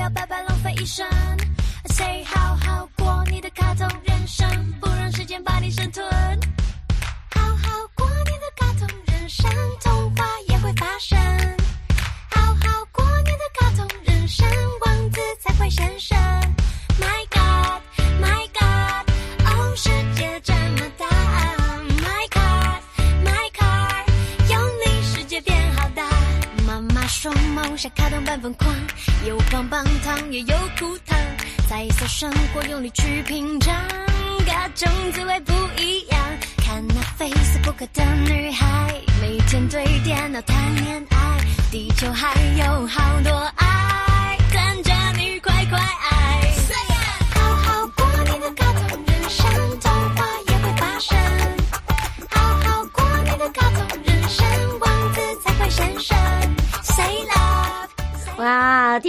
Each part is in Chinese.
不要白白浪费一生。生活用力去品尝，各种滋味。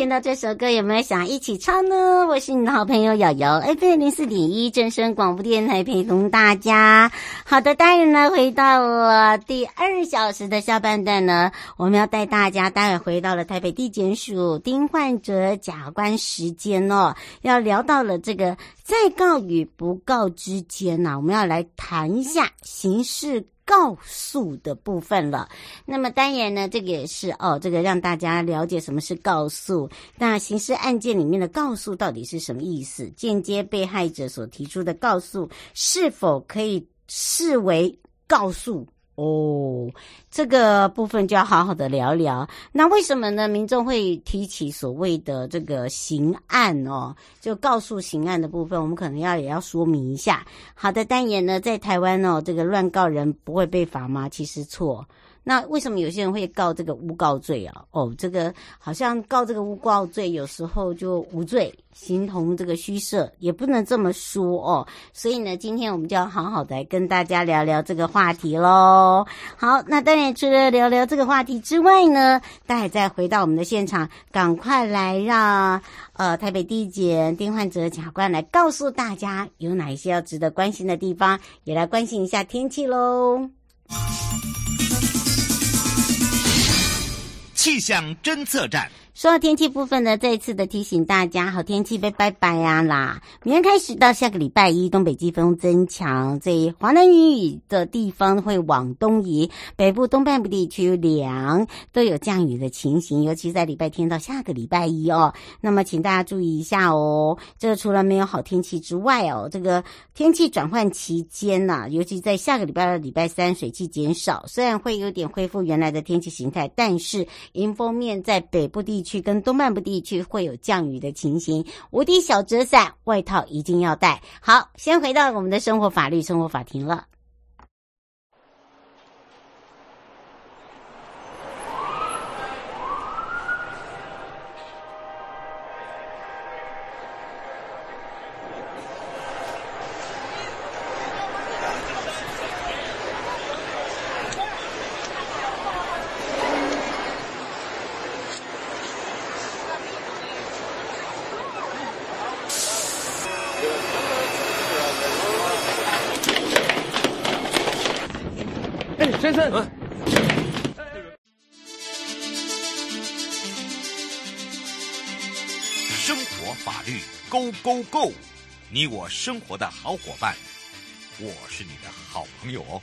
听到这首歌有没有想一起唱呢？我是你的好朋友瑶瑶，FM 零四点一正声广播电台陪同大家。好的，当然呢，回到了第二小时的下半段呢，我们要带大家待会回到了台北地检署丁焕哲假关时间哦，要聊到了这个在告与不告之间呢、我们要来谈一下刑事。告诉的部分了，那么当然呢，这个也是哦，这个让大家了解什么是告诉。那刑事案件里面的告诉到底是什么意思？间接被害者所提出的告诉是否可以视为告诉？哦，这个部分就要好好的聊聊。那为什么呢？民众会提起所谓的这个刑案哦，就告诉刑案的部分，我们可能要也要说明一下。好的，但言呢，在台湾哦，这个乱告人不会被罚吗？其实错。那为什么有些人会告这个诬告罪啊？哦，这个好像告这个诬告罪，有时候就无罪，形同这个虚设，也不能这么说哦。所以呢，今天我们就要好好的来跟大家聊聊这个话题喽。好，那当然除了聊聊这个话题之外呢，大家再回到我们的现场，赶快来让呃台北地检丁焕哲检察官来告诉大家有哪一些要值得关心的地方，也来关心一下天气喽。气象侦测站。说到天气部分呢，再一次的提醒大家，好天气拜拜拜呀啦！明天开始到下个礼拜一，东北季风增强，这华南云雨的地方会往东移，北部东半部地区凉，都有降雨的情形，尤其在礼拜天到下个礼拜一哦。那么请大家注意一下哦，这个除了没有好天气之外哦，这个天气转换期间呐，尤其在下个礼拜二、礼拜三水汽减少，虽然会有点恢复原来的天气形态，但是迎风面在北部地。地区跟东半部地区会有降雨的情形，无敌小遮伞，外套一定要带。好，先回到我们的生活法律生活法庭了。先生，生活法律 Go Go Go，你我生活的好伙伴，我是你的好朋友哦。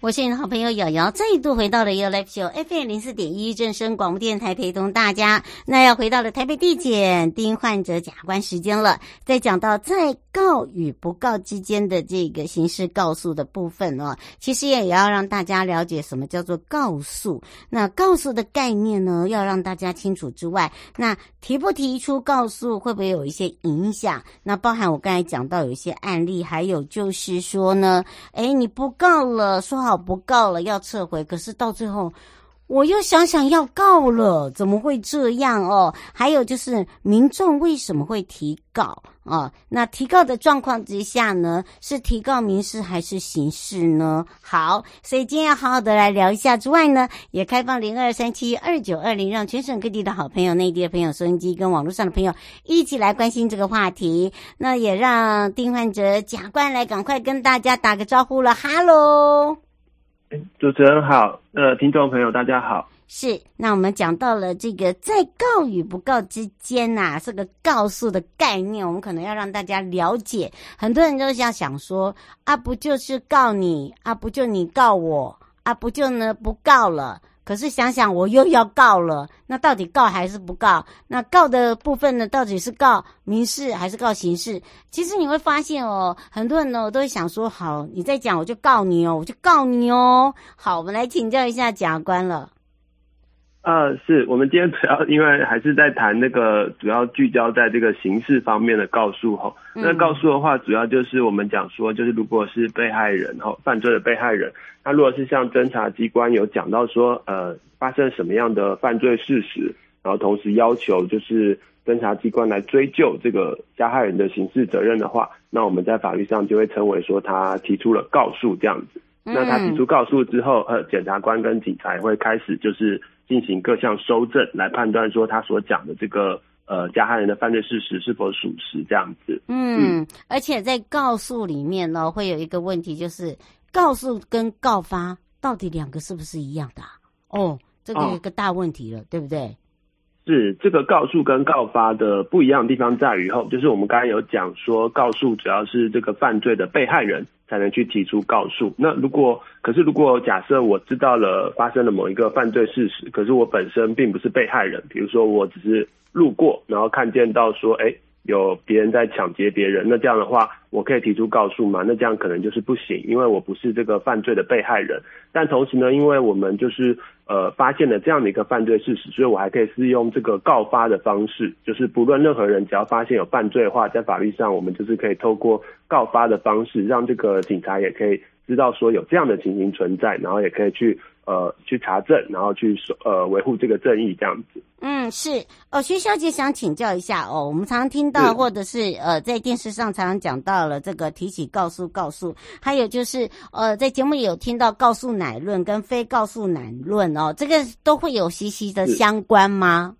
我是你的好朋友瑶瑶，再度回到了 You Life Show FM 零四点一正声广播电台，陪同大家。那要回到了台北地检丁焕哲检察官时间了，在讲到在告与不告之间的这个刑事告诉的部分哦，其实也要让大家了解什么叫做告诉。那告诉的概念呢，要让大家清楚之外，那提不提出告诉会不会有一些影响？那包含我刚才讲到有一些案例，还有就是说呢，诶，你不告了，说好。不告了，要撤回。可是到最后，我又想想要告了，怎么会这样哦？还有就是，民众为什么会提告啊？那提告的状况之下呢，是提告民事还是刑事呢？好，所以今天要好好的来聊一下。之外呢，也开放零二三七二九二零，让全省各地的好朋友、内地的朋友、收音机跟网络上的朋友一起来关心这个话题。那也让丁焕哲检察官来赶快跟大家打个招呼了，哈喽。主持人好，呃，听众朋友大家好。是，那我们讲到了这个在告与不告之间呐、这个告诉的概念，我们可能要让大家了解。很多人都想想说，啊，不就是告你，啊，不就你告我，啊，不就呢不告了。可是想想，我又要告了，那到底告还是不告？那告的部分呢，到底是告民事还是告刑事？其实你会发现哦，很多人呢都会想说，好，你再讲我就告你哦，我就告你哦。好，我们来请教一下甲官了。呃，是我们今天主要因为还是在谈那个主要聚焦在这个刑事方面的告诉吼。那告诉的话，主要就是我们讲说，就是如果是被害人吼，犯罪的被害人，那如果是像侦查机关有讲到说，呃，发生什么样的犯罪事实，然后同时要求就是侦查机关来追究这个加害人的刑事责任的话，那我们在法律上就会称为说他提出了告诉这样子。那他提出告诉之后，呃，检察官跟警察会开始就是。进行各项收证来判断说他所讲的这个呃加害人的犯罪事实是否属实这样子。嗯，而且在告诉里面呢，会有一个问题，就是告诉跟告发到底两个是不是一样的？哦，这个有一个大问题了，哦、对不对？是这个告诉跟告发的不一样的地方在于后，就是我们刚才有讲说，告诉主要是这个犯罪的被害人。才能去提出告诉。那如果，可是如果假设我知道了发生了某一个犯罪事实，可是我本身并不是被害人，比如说我只是路过，然后看见到说，哎，有别人在抢劫别人，那这样的话，我可以提出告诉吗？那这样可能就是不行，因为我不是这个犯罪的被害人。但同时呢，因为我们就是呃发现了这样的一个犯罪事实，所以我还可以是用这个告发的方式，就是不论任何人只要发现有犯罪的话，在法律上我们就是可以透过告发的方式，让这个警察也可以知道说有这样的情形存在，然后也可以去。呃，去查证，然后去呃维护这个正义，这样子。嗯，是。哦，徐小姐想请教一下哦，我们常常听到，或者是呃，在电视上常常讲到了这个提起告诉告诉，还有就是呃，在节目里有听到告诉乃论跟非告诉乃论哦，这个都会有息息的相关吗？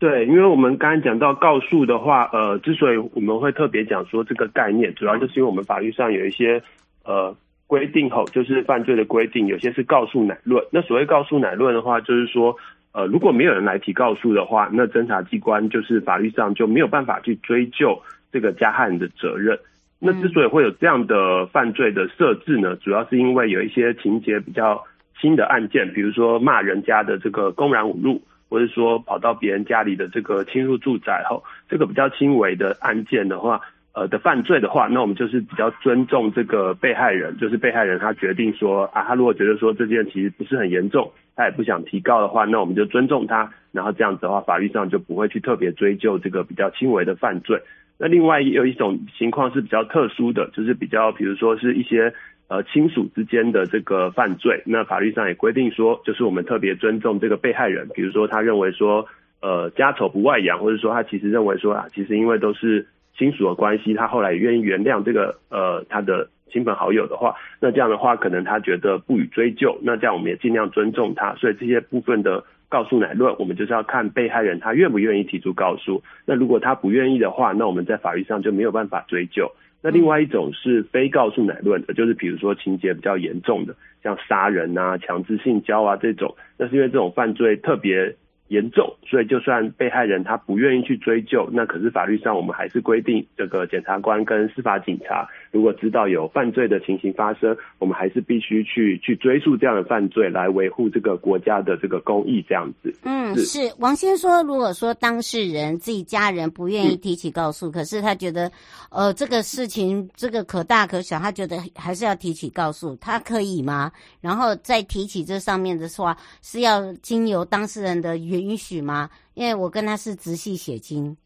对，因为我们刚刚讲到告诉的话，呃，之所以我们会特别讲说这个概念，主要就是因为我们法律上有一些呃。规定后就是犯罪的规定，有些是告诉乃论。那所谓告诉乃论的话，就是说，呃，如果没有人来提告诉的话，那侦查机关就是法律上就没有办法去追究这个加害人的责任。那之所以会有这样的犯罪的设置呢，主要是因为有一些情节比较轻的案件，比如说骂人家的这个公然侮辱，或者说跑到别人家里的这个侵入住宅后，这个比较轻微的案件的话。呃的犯罪的话，那我们就是比较尊重这个被害人，就是被害人他决定说啊，他如果觉得说这件其实不是很严重，他也不想提告的话，那我们就尊重他，然后这样子的话，法律上就不会去特别追究这个比较轻微的犯罪。那另外有一种情况是比较特殊的，就是比较比如说是一些呃亲属之间的这个犯罪，那法律上也规定说，就是我们特别尊重这个被害人，比如说他认为说呃家丑不外扬，或者说他其实认为说啊，其实因为都是。亲属的关系，他后来也愿意原谅这个呃他的亲朋好友的话，那这样的话可能他觉得不予追究，那这样我们也尽量尊重他。所以这些部分的告诉乃论，我们就是要看被害人他愿不愿意提出告诉。那如果他不愿意的话，那我们在法律上就没有办法追究。那另外一种是非告诉乃论的，就是比如说情节比较严重的，像杀人啊、强制性交啊这种，那是因为这种犯罪特别严重，所以就算被害人他不愿意去追究，那可是法律上我们还是规定，这个检察官跟司法警察如果知道有犯罪的情形发生，我们还是必须去去追溯这样的犯罪，来维护这个国家的这个公益这样子。嗯，是，是王先说，如果说当事人自己家人不愿意提起告诉，嗯、可是他觉得，呃，这个事情这个可大可小，他觉得还是要提起告诉，他可以吗？然后再提起这上面的话，是要经由当事人的。允许吗？因为我跟他是直系血亲。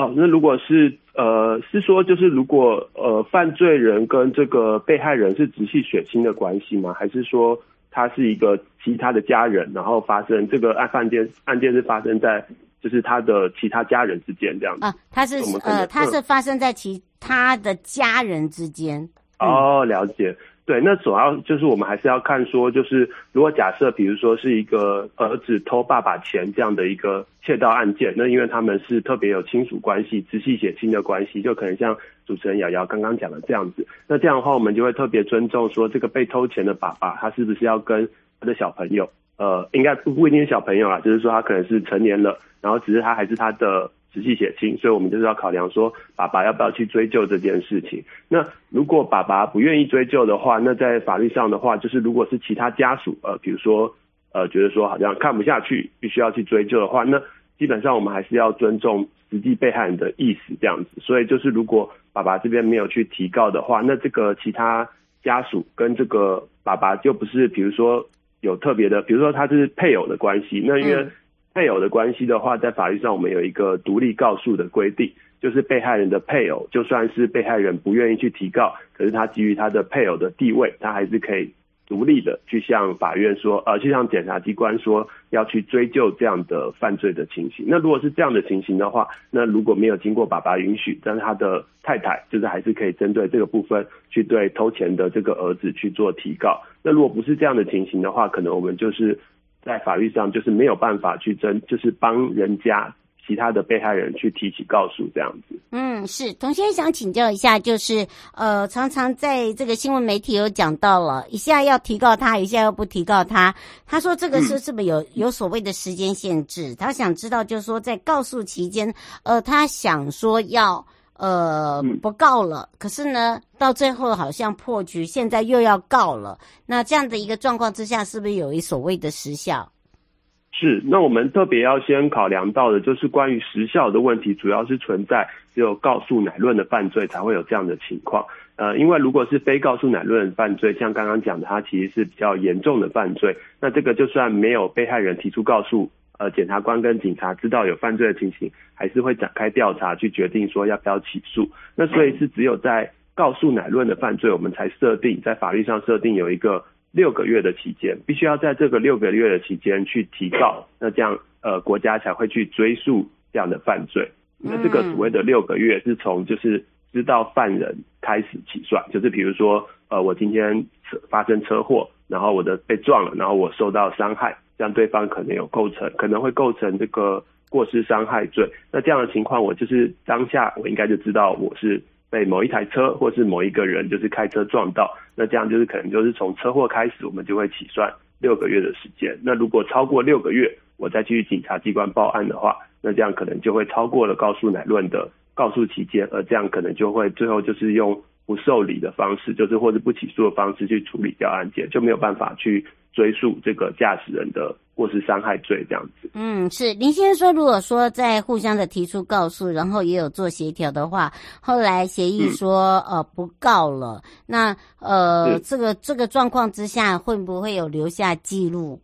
哦，那如果是呃，是说就是如果呃，犯罪人跟这个被害人是直系血亲的关系吗？还是说他是一个其他的家人，然后发生这个案犯件案件是发生在就是他的其他家人之间这样子？啊，他是呃，他是发生在其他的家人之间。嗯、哦，了解。对，那主要就是我们还是要看说，就是如果假设，比如说是一个儿子偷爸爸钱这样的一个窃盗案件，那因为他们是特别有亲属关系、直系血亲的关系，就可能像主持人瑶瑶刚刚讲的这样子。那这样的话，我们就会特别尊重说，这个被偷钱的爸爸，他是不是要跟他的小朋友，呃，应该不一定是小朋友啦，就是说他可能是成年了，然后只是他还是他的。直系血亲，所以我们就是要考量说，爸爸要不要去追究这件事情。那如果爸爸不愿意追究的话，那在法律上的话，就是如果是其他家属，呃，比如说，呃，觉得说好像看不下去，必须要去追究的话，那基本上我们还是要尊重实际被害人的意思这样子。所以就是如果爸爸这边没有去提告的话，那这个其他家属跟这个爸爸就不是，比如说有特别的，比如说他是配偶的关系，那因为。配偶的关系的话，在法律上我们有一个独立告诉的规定，就是被害人的配偶，就算是被害人不愿意去提告，可是他基于他的配偶的地位，他还是可以独立的去向法院说，呃，去向检察机关说要去追究这样的犯罪的情形。那如果是这样的情形的话，那如果没有经过爸爸允许，但是他的太太就是还是可以针对这个部分去对偷钱的这个儿子去做提告。那如果不是这样的情形的话，可能我们就是。在法律上就是没有办法去争，就是帮人家其他的被害人去提起告诉这样子。嗯，是童先生想请教一下，就是呃，常常在这个新闻媒体有讲到了，一下要提告他，一下又不提告他。他说这个是是不是有有所谓的时间限制？他想知道，就是说在告诉期间，呃，他想说要。呃，不告了。可是呢，到最后好像破局，现在又要告了。那这样的一个状况之下，是不是有一所谓的时效？是。那我们特别要先考量到的，就是关于时效的问题，主要是存在只有告诉乃论的犯罪才会有这样的情况。呃，因为如果是非告诉乃论的犯罪，像刚刚讲的，它其实是比较严重的犯罪。那这个就算没有被害人提出告诉。呃，检察官跟警察知道有犯罪的情形，还是会展开调查，去决定说要不要起诉。那所以是只有在告诉乃论的犯罪，我们才设定在法律上设定有一个六个月的期间，必须要在这个六个月的期间去提告，那这样呃国家才会去追诉这样的犯罪。那这个所谓的六个月是从就是知道犯人开始起算，就是比如说呃我今天发生车祸，然后我的被撞了，然后我受到伤害。像对方可能有构成，可能会构成这个过失伤害罪。那这样的情况，我就是当下我应该就知道我是被某一台车或是某一个人就是开车撞到。那这样就是可能就是从车祸开始，我们就会起算六个月的时间。那如果超过六个月，我再去警察机关报案的话，那这样可能就会超过了告诉乃论的告诉期间，而这样可能就会最后就是用不受理的方式，就是或者不起诉的方式去处理掉案件，就没有办法去。追诉这个驾驶人的过失伤害罪这样子。嗯，是林先生说，如果说在互相的提出告诉，然后也有做协调的话，后来协议说、嗯、呃不告了，那呃这个这个状况之下，会不会有留下记录？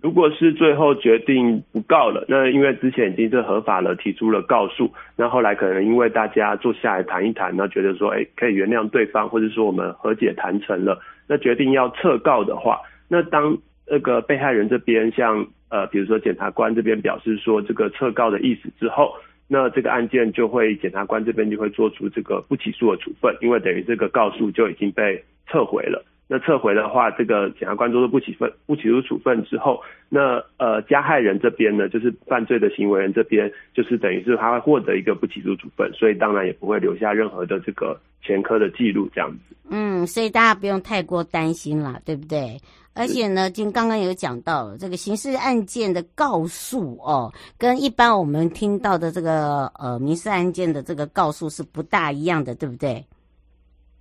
如果是最后决定不告了，那因为之前已经是合法了，提出了告诉，那后来可能因为大家坐下来谈一谈，那觉得说，哎，可以原谅对方，或者说我们和解谈成了。那决定要撤告的话，那当那个被害人这边向呃，比如说检察官这边表示说这个撤告的意思之后，那这个案件就会检察官这边就会做出这个不起诉的处分，因为等于这个告诉就已经被撤回了。那撤回的话，这个检察官做出不起分不起诉处分之后，那呃加害人这边呢，就是犯罪的行为人这边，就是等于是他会获得一个不起诉处分，所以当然也不会留下任何的这个前科的记录这样子。嗯，所以大家不用太过担心啦，对不对？而且呢，就刚刚有讲到这个刑事案件的告诉哦，跟一般我们听到的这个呃民事案件的这个告诉是不大一样的，对不对？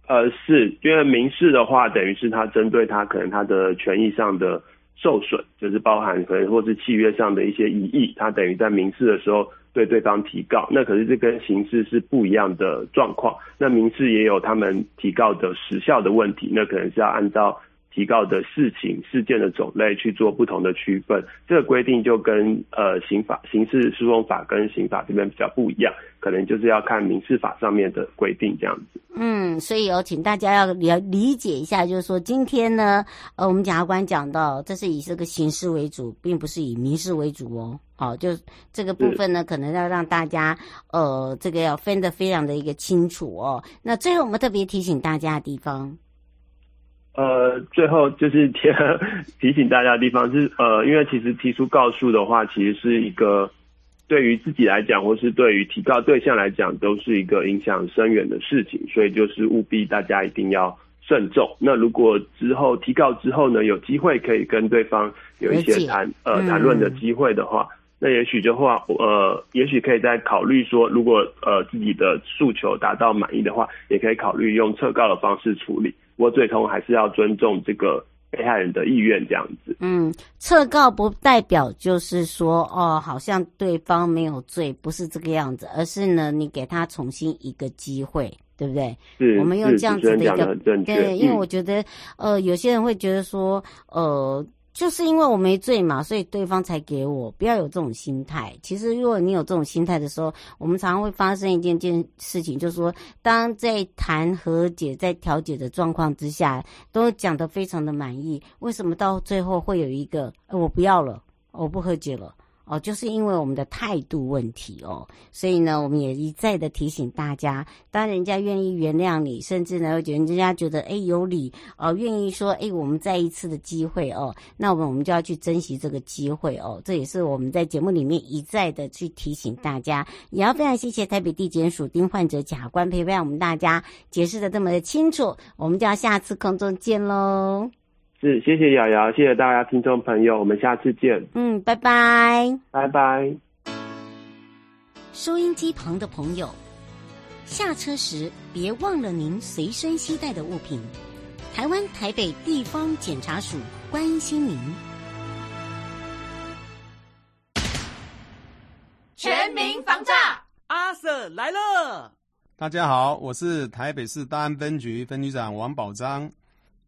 呃，是因为民事的话，等于是他针对他可能他的权益上的受损，就是包含可能或是契约上的一些异议，他等于在民事的时候对对方提告，那可是这跟刑事是不一样的状况。那民事也有他们提告的时效的问题，那可能是要按照。提告的事情、事件的种类去做不同的区分，这个规定就跟呃刑法、刑事诉讼法跟刑法这边比较不一样，可能就是要看民事法上面的规定这样子。嗯，所以有请大家要理理解一下，就是说今天呢，呃，我们检察官讲到，这是以这个刑事为主，并不是以民事为主哦。好，就这个部分呢，可能要让大家呃，这个要分得非常的一个清楚哦。那最后我们特别提醒大家的地方。呃，最后就是提 提醒大家的地方是，呃，因为其实提出告诉的话，其实是一个对于自己来讲，或是对于提告对象来讲，都是一个影响深远的事情，所以就是务必大家一定要慎重。那如果之后提告之后呢，有机会可以跟对方有一些谈呃谈论的机会的话，嗯、那也许的话，呃，也许可以再考虑说，如果呃自己的诉求达到满意的话，也可以考虑用撤告的方式处理。不过最终还是要尊重这个被害人的意愿，这样子。嗯，撤告不代表就是说，哦，好像对方没有罪，不是这个样子，而是呢，你给他重新一个机会，对不对？是，我们用这样子的一个，对，因为我觉得，嗯、呃，有些人会觉得说，呃。就是因为我没醉嘛，所以对方才给我。不要有这种心态。其实，如果你有这种心态的时候，我们常常会发生一件件事情，就是说，当在谈和解、在调解的状况之下，都讲得非常的满意，为什么到最后会有一个，哎，我不要了，我不和解了？哦，就是因为我们的态度问题哦，所以呢，我们也一再的提醒大家，当人家愿意原谅你，甚至呢，觉得人家觉得哎有理哦，愿意说哎我们再一次的机会哦，那我们我们就要去珍惜这个机会哦，这也是我们在节目里面一再的去提醒大家，也要非常谢谢台北地检署丁患者检察官陪伴我们大家解释的这么的清楚，我们就要下次空中见喽。是，谢谢瑶瑶，谢谢大家听众朋友，我们下次见。嗯，拜拜，拜拜。收音机旁的朋友，下车时别忘了您随身携带的物品。台湾台北地方检察署关心您。全民防诈，阿 Sir 来了。大家好，我是台北市大安分局分局长王宝章。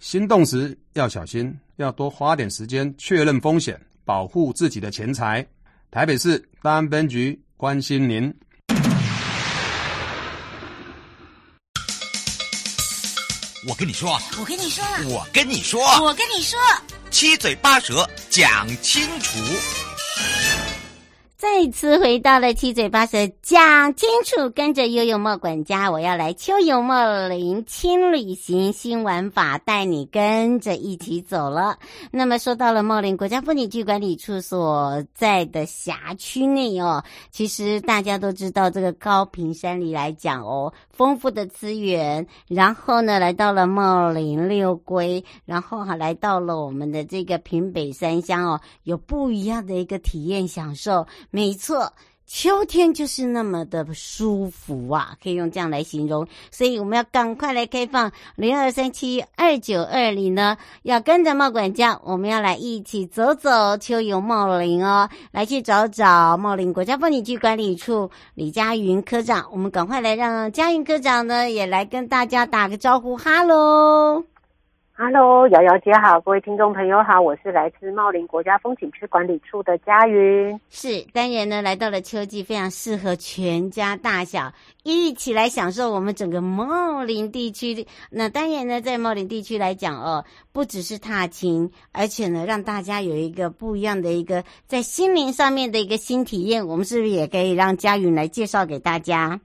心动时要小心。要多花点时间确认风险，保护自己的钱财。台北市大安分局关心您。我跟你说，我跟你说，我跟你说，我跟你说，七嘴八舌讲清楚。再次回到了七嘴八舌讲清楚，跟着悠悠莫管家，我要来秋游莫林轻旅行新玩法，带你跟着一起走了。那么说到了莫林国家风景区管理处所在的辖区内哦，其实大家都知道这个高屏山里来讲哦，丰富的资源，然后呢来到了莫林六龟，然后哈来到了我们的这个平北三乡哦，有不一样的一个体验享受。没错，秋天就是那么的舒服啊，可以用这样来形容。所以我们要赶快来开放零二三七二九二零呢，要跟着茂管家，我们要来一起走走秋游茂林哦，来去找找茂林国家风景区管理处李佳云科长。我们赶快来让佳云科长呢也来跟大家打个招呼，哈喽。Hello，瑶瑶姐好，各位听众朋友好，我是来自茂林国家风景区管理处的佳云。是，当然呢，来到了秋季，非常适合全家大小一起来享受我们整个茂林地区。那当然呢，在茂林地区来讲哦，不只是踏青，而且呢，让大家有一个不一样的一个在心灵上面的一个新体验。我们是不是也可以让佳云来介绍给大家？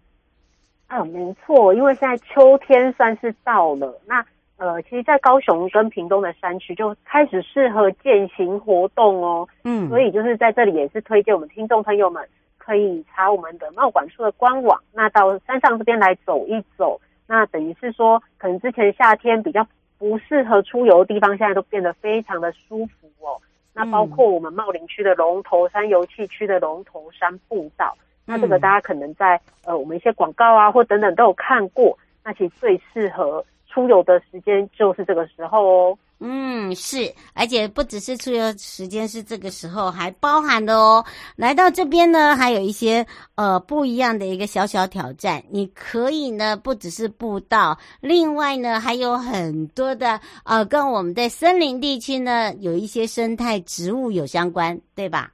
啊，没错，因为现在秋天算是到了，那。呃，其实，在高雄跟屏东的山区就开始适合健行活动哦。嗯，所以就是在这里也是推荐我们听众朋友们可以查我们的茂管处的官网，那到山上这边来走一走。那等于是说，可能之前夏天比较不适合出游的地方，现在都变得非常的舒服哦。那包括我们茂林区的龙头山游憩区的龙头山步道，那这个大家可能在呃我们一些广告啊或等等都有看过。那其实最适合。出游的时间就是这个时候哦。嗯，是，而且不只是出游时间是这个时候，还包含的哦。来到这边呢，还有一些呃不一样的一个小小挑战。你可以呢，不只是步道，另外呢，还有很多的呃，跟我们在森林地区呢有一些生态植物有相关，对吧？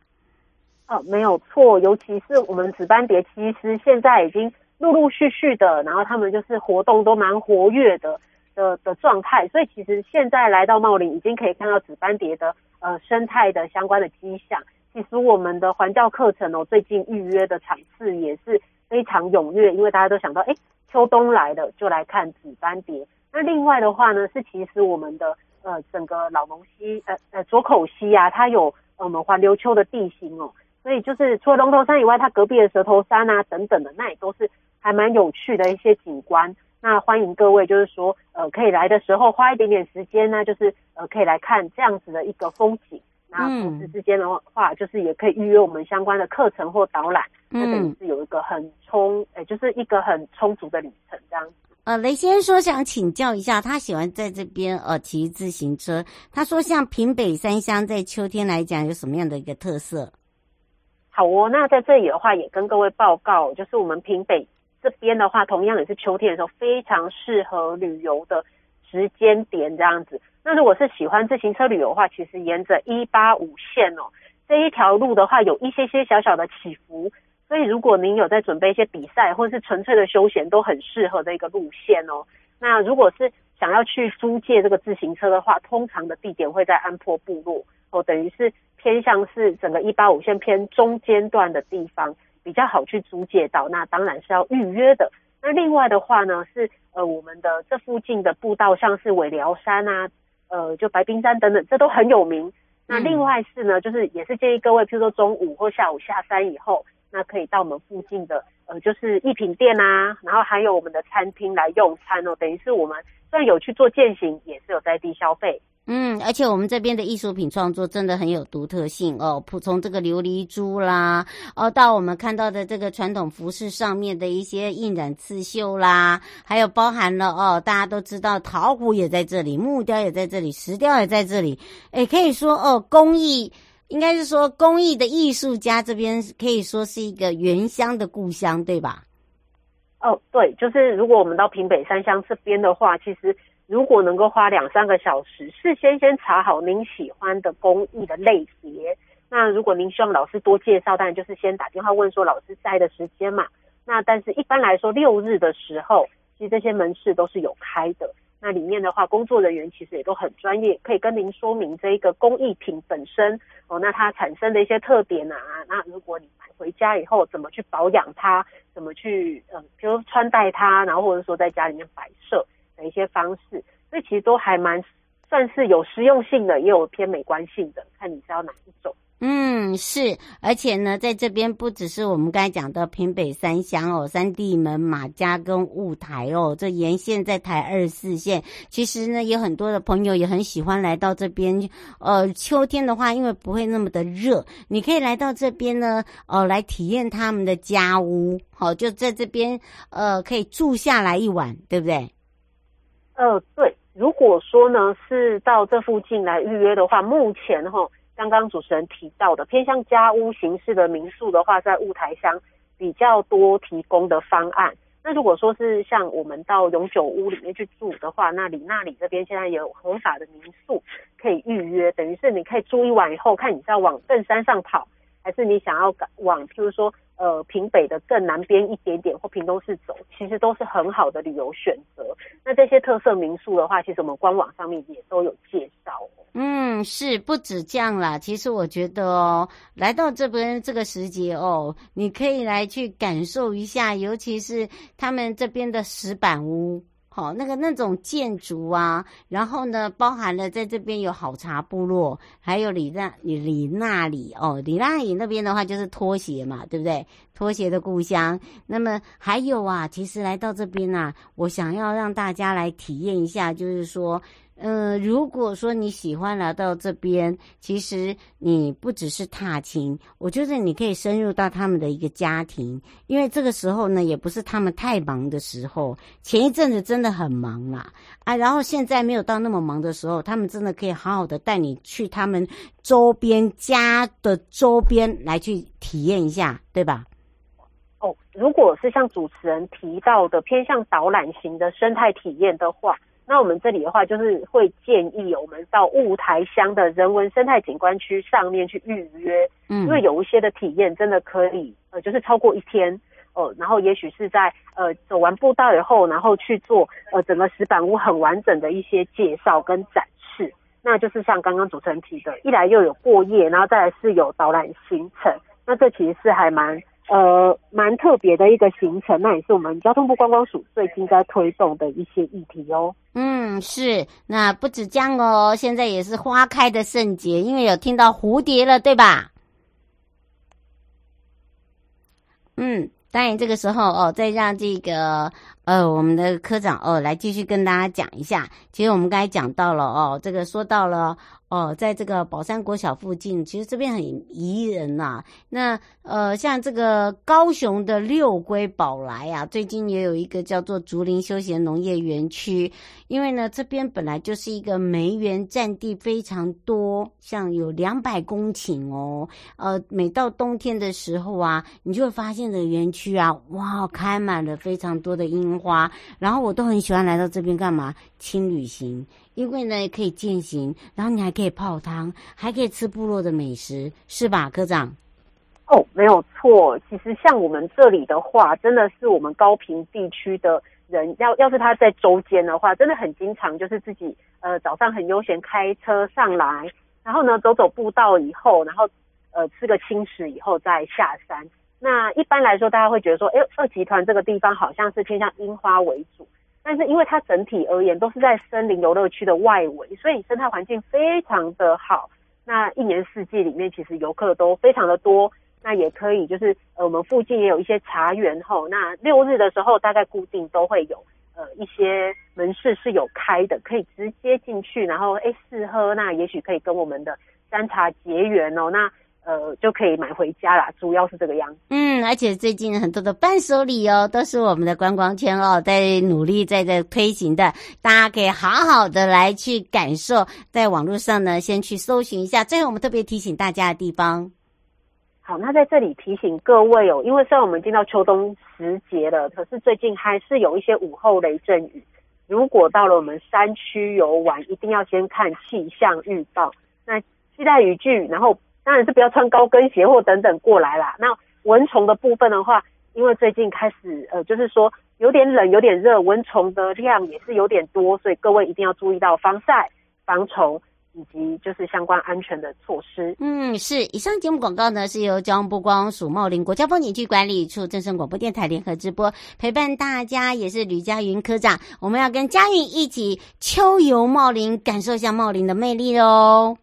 哦，没有错，尤其是我们紫斑蝶，其实现在已经陆陆续续的，然后他们就是活动都蛮活跃的。的的状态，所以其实现在来到茂林，已经可以看到紫斑蝶的呃生态的相关的迹象。其实我们的环教课程哦，最近预约的场次也是非常踊跃，因为大家都想到，哎，秋冬来了就来看紫斑蝶。那另外的话呢，是其实我们的呃整个老龙溪呃呃左口溪啊，它有我们环流丘的地形哦，所以就是除了龙头山以外，它隔壁的蛇头山啊等等的，那也都是还蛮有趣的一些景观。那欢迎各位，就是说，呃，可以来的时候花一点点时间呢，就是呃，可以来看这样子的一个风景。那同时之间的话，就是也可以预约我们相关的课程或导览。嗯，那等于是有一个很充，呃，就是一个很充足的旅程这样子。呃，雷先生说想请教一下，他喜欢在这边呃骑自行车。他说，像平北三乡在秋天来讲有什么样的一个特色？好哦，那在这里的话，也跟各位报告，就是我们平北。这边的话，同样也是秋天的时候，非常适合旅游的时间点这样子。那如果是喜欢自行车旅游的话，其实沿着一八五线哦，这一条路的话，有一些些小小的起伏，所以如果您有在准备一些比赛或是纯粹的休闲，都很适合的一个路线哦。那如果是想要去租借这个自行车的话，通常的地点会在安坡部落哦，等于是偏向是整个一八五线偏中间段的地方。比较好去租借到，那当然是要预约的。那另外的话呢，是呃我们的这附近的步道，像是尾寮山啊，呃就白冰山等等，这都很有名。那另外是呢，就是也是建议各位，譬如说中午或下午下山以后，那可以到我们附近的呃就是艺品店啊，然后还有我们的餐厅来用餐哦，等于是我们虽然有去做践行，也是有在地消费。嗯，而且我们这边的艺术品创作真的很有独特性哦。普从这个琉璃珠啦，哦，到我们看到的这个传统服饰上面的一些印染刺绣啦，还有包含了哦，大家都知道陶壶也在这里，木雕也在这里，石雕也在这里。诶，可以说哦，工艺应该是说工艺的艺术家这边可以说是一个原乡的故乡，对吧？哦，对，就是如果我们到平北三乡这边的话，其实。如果能够花两三个小时，事先先查好您喜欢的工艺的类别，那如果您希望老师多介绍，当然就是先打电话问说老师在的时间嘛。那但是一般来说，六日的时候，其实这些门市都是有开的。那里面的话，工作人员其实也都很专业，可以跟您说明这一个工艺品本身哦，那它产生的一些特点啊。那如果你买回家以后，怎么去保养它，怎么去嗯，比如穿戴它，然后或者说在家里面摆设。的一些方式，所以其实都还蛮算是有实用性的，也有偏美观性的，看你是要哪一种。嗯，是，而且呢，在这边不只是我们刚才讲的屏北三乡哦，三地门、马家跟雾台哦，这沿线在台二四线，其实呢，有很多的朋友也很喜欢来到这边。呃，秋天的话，因为不会那么的热，你可以来到这边呢，呃，来体验他们的家屋，好，就在这边呃，可以住下来一晚，对不对？呃，对，如果说呢是到这附近来预约的话，目前哈，刚刚主持人提到的偏向家屋形式的民宿的话，在雾台乡比较多提供的方案。那如果说是像我们到永久屋里面去住的话，那里那里这边现在有合法的民宿可以预约，等于是你可以住一晚以后，看你是要往更山上跑，还是你想要往，譬如说。呃，平北的更南边一点点，或平东市走，其实都是很好的旅游选择。那这些特色民宿的话，其实我们官网上面也都有介绍。嗯，是不止这样啦。其实我觉得哦，来到这边这个时节哦，你可以来去感受一下，尤其是他们这边的石板屋。好，那个那种建筑啊，然后呢，包含了在这边有好茶部落，还有里那里里那里哦，里那里那边的话就是拖鞋嘛，对不对？拖鞋的故乡。那么还有啊，其实来到这边啊，我想要让大家来体验一下，就是说。嗯、呃，如果说你喜欢来到这边，其实你不只是踏青，我觉得你可以深入到他们的一个家庭，因为这个时候呢，也不是他们太忙的时候。前一阵子真的很忙啦，啊，然后现在没有到那么忙的时候，他们真的可以好好的带你去他们周边家的周边来去体验一下，对吧？哦，如果是像主持人提到的偏向导览型的生态体验的话。那我们这里的话，就是会建议我们到雾台乡的人文生态景观区上面去预约，嗯，因为有一些的体验真的可以，呃，就是超过一天，哦，然后也许是在呃走完步道以后，然后去做呃整个石板屋很完整的一些介绍跟展示，那就是像刚刚主持人提的，一来又有过夜，然后再来是有导览行程，那这其实是还蛮。呃，蛮特别的一个行程，那也是我们交通部观光署最近在推动的一些议题哦。嗯，是，那不止这样哦，现在也是花开的盛节，因为有听到蝴蝶了，对吧？嗯，当然这个时候哦，再让这个呃我们的科长哦来继续跟大家讲一下。其实我们刚才讲到了哦，这个说到了。哦，在这个宝山国小附近，其实这边很宜人呐、那呃，像这个高雄的六龟宝来啊，最近也有一个叫做竹林休闲农业园区。因为呢，这边本来就是一个梅园占地非常多，像有两百公顷哦。呃，每到冬天的时候啊，你就会发现这个园区啊，哇，开满了非常多的樱花。然后我都很喜欢来到这边干嘛？轻旅行。因为呢，可以健行，然后你还可以泡汤，还可以吃部落的美食，是吧，科长？哦，没有错。其实像我们这里的话，真的是我们高屏地区的人，要要是他在周间的话，真的很经常就是自己呃早上很悠闲开车上来，然后呢走走步道以后，然后呃吃个轻食以后再下山。那一般来说，大家会觉得说，哎，二集团这个地方好像是偏向樱花为主。但是因为它整体而言都是在森林游乐区的外围，所以生态环境非常的好。那一年四季里面，其实游客都非常的多。那也可以就是呃，我们附近也有一些茶园吼。那六日的时候，大概固定都会有呃一些门市是有开的，可以直接进去，然后诶试喝。那也许可以跟我们的山茶结缘哦。那呃，就可以买回家啦，主要是这个样子。嗯，而且最近很多的伴手礼哦，都是我们的观光圈哦，在努力在这推行的，大家可以好好的来去感受，在网络上呢，先去搜寻一下。最后，我们特别提醒大家的地方。好，那在这里提醒各位哦，因为虽然我们进到秋冬时节了，可是最近还是有一些午后雷阵雨。如果到了我们山区游玩，一定要先看气象预报，那期待雨具，然后。当然是不要穿高跟鞋或等等过来啦。那蚊虫的部分的话，因为最近开始呃，就是说有点冷、有点热，蚊虫的量也是有点多，所以各位一定要注意到防晒、防虫以及就是相关安全的措施。嗯，是。以上节目广告呢，是由交通部光署茂林国家风景区管理处、正声广播电台联合直播，陪伴大家也是吕佳云科长。我们要跟佳云一起秋游茂林，感受一下茂林的魅力哦。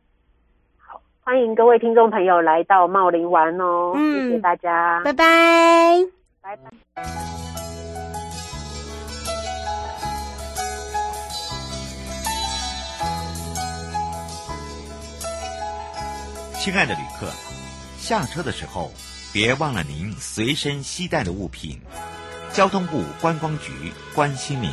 欢迎各位听众朋友来到茂林玩哦，嗯，谢谢大家，拜拜，拜拜。亲爱的旅客，下车的时候别忘了您随身携带的物品。交通部观光局关心您。